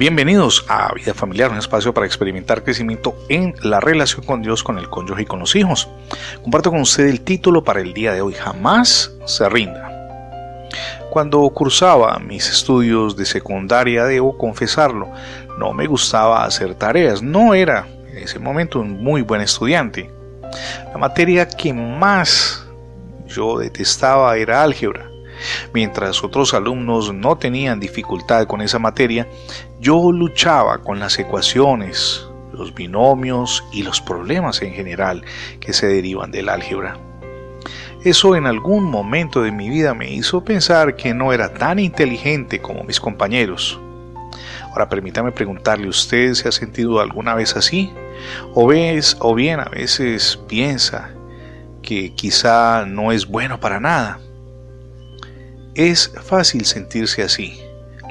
Bienvenidos a Vida Familiar, un espacio para experimentar crecimiento en la relación con Dios, con el cónyuge y con los hijos. Comparto con usted el título para el día de hoy, Jamás se rinda. Cuando cursaba mis estudios de secundaria, debo confesarlo, no me gustaba hacer tareas, no era en ese momento un muy buen estudiante. La materia que más yo detestaba era álgebra. Mientras otros alumnos no tenían dificultad con esa materia, yo luchaba con las ecuaciones, los binomios y los problemas en general que se derivan del álgebra. Eso en algún momento de mi vida me hizo pensar que no era tan inteligente como mis compañeros. Ahora permítame preguntarle, ¿usted se ha sentido alguna vez así? ¿O, ves, o bien a veces piensa que quizá no es bueno para nada? Es fácil sentirse así.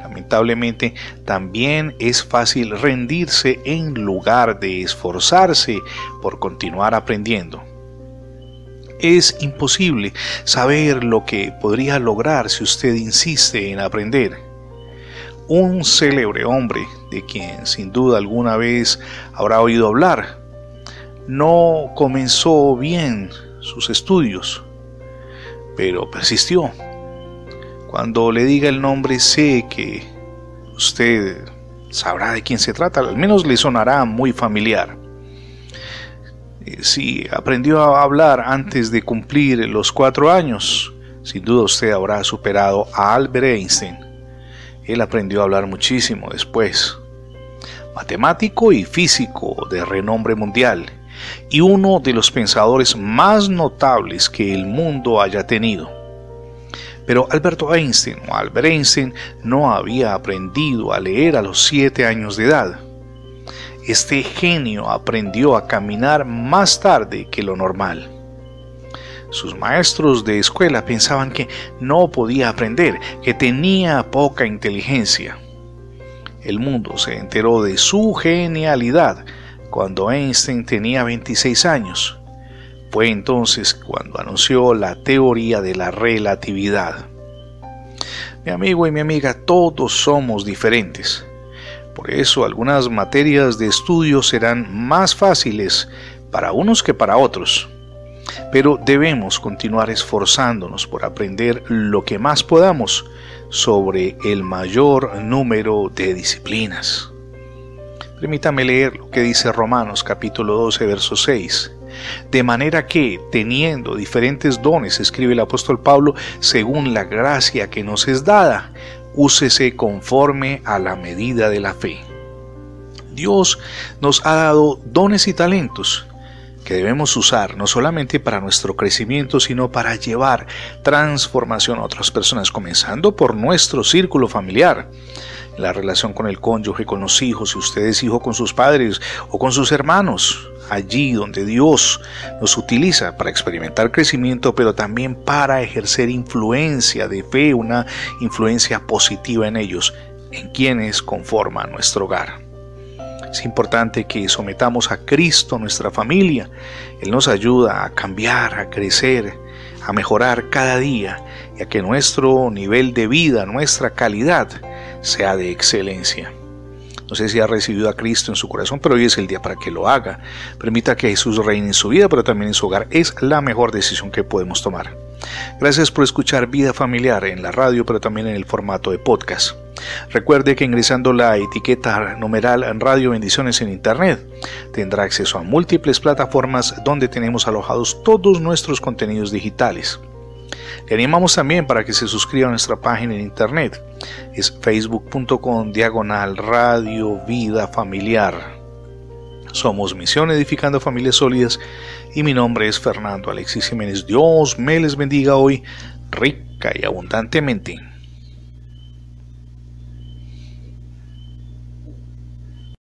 Lamentablemente, también es fácil rendirse en lugar de esforzarse por continuar aprendiendo. Es imposible saber lo que podría lograr si usted insiste en aprender. Un célebre hombre, de quien sin duda alguna vez habrá oído hablar, no comenzó bien sus estudios, pero persistió cuando le diga el nombre sé que usted sabrá de quién se trata, al menos le sonará muy familiar. Eh, si aprendió a hablar antes de cumplir los cuatro años, sin duda usted habrá superado a Albert Einstein. Él aprendió a hablar muchísimo después. Matemático y físico de renombre mundial y uno de los pensadores más notables que el mundo haya tenido. Pero Alberto Einstein o Albert Einstein no había aprendido a leer a los siete años de edad. Este genio aprendió a caminar más tarde que lo normal. Sus maestros de escuela pensaban que no podía aprender, que tenía poca inteligencia. El mundo se enteró de su genialidad cuando Einstein tenía 26 años fue entonces cuando anunció la teoría de la relatividad. Mi amigo y mi amiga, todos somos diferentes. Por eso algunas materias de estudio serán más fáciles para unos que para otros. Pero debemos continuar esforzándonos por aprender lo que más podamos sobre el mayor número de disciplinas. Permítame leer lo que dice Romanos capítulo 12, verso 6. De manera que, teniendo diferentes dones, escribe el apóstol Pablo, según la gracia que nos es dada, úsese conforme a la medida de la fe. Dios nos ha dado dones y talentos que debemos usar no solamente para nuestro crecimiento, sino para llevar transformación a otras personas, comenzando por nuestro círculo familiar la relación con el cónyuge, con los hijos, si usted es hijo con sus padres o con sus hermanos, allí donde Dios nos utiliza para experimentar crecimiento, pero también para ejercer influencia de fe, una influencia positiva en ellos, en quienes conforman nuestro hogar. Es importante que sometamos a Cristo nuestra familia. Él nos ayuda a cambiar, a crecer, a mejorar cada día y a que nuestro nivel de vida, nuestra calidad, sea de excelencia. No sé si ha recibido a Cristo en su corazón, pero hoy es el día para que lo haga. Permita que Jesús reine en su vida, pero también en su hogar. Es la mejor decisión que podemos tomar. Gracias por escuchar Vida Familiar en la radio, pero también en el formato de podcast. Recuerde que ingresando la etiqueta numeral Radio Bendiciones en Internet tendrá acceso a múltiples plataformas donde tenemos alojados todos nuestros contenidos digitales. Le animamos también para que se suscriba a nuestra página en internet. Es facebook.com diagonal radio vida familiar. Somos Misión Edificando Familias Sólidas y mi nombre es Fernando Alexis Jiménez. Dios me les bendiga hoy rica y abundantemente.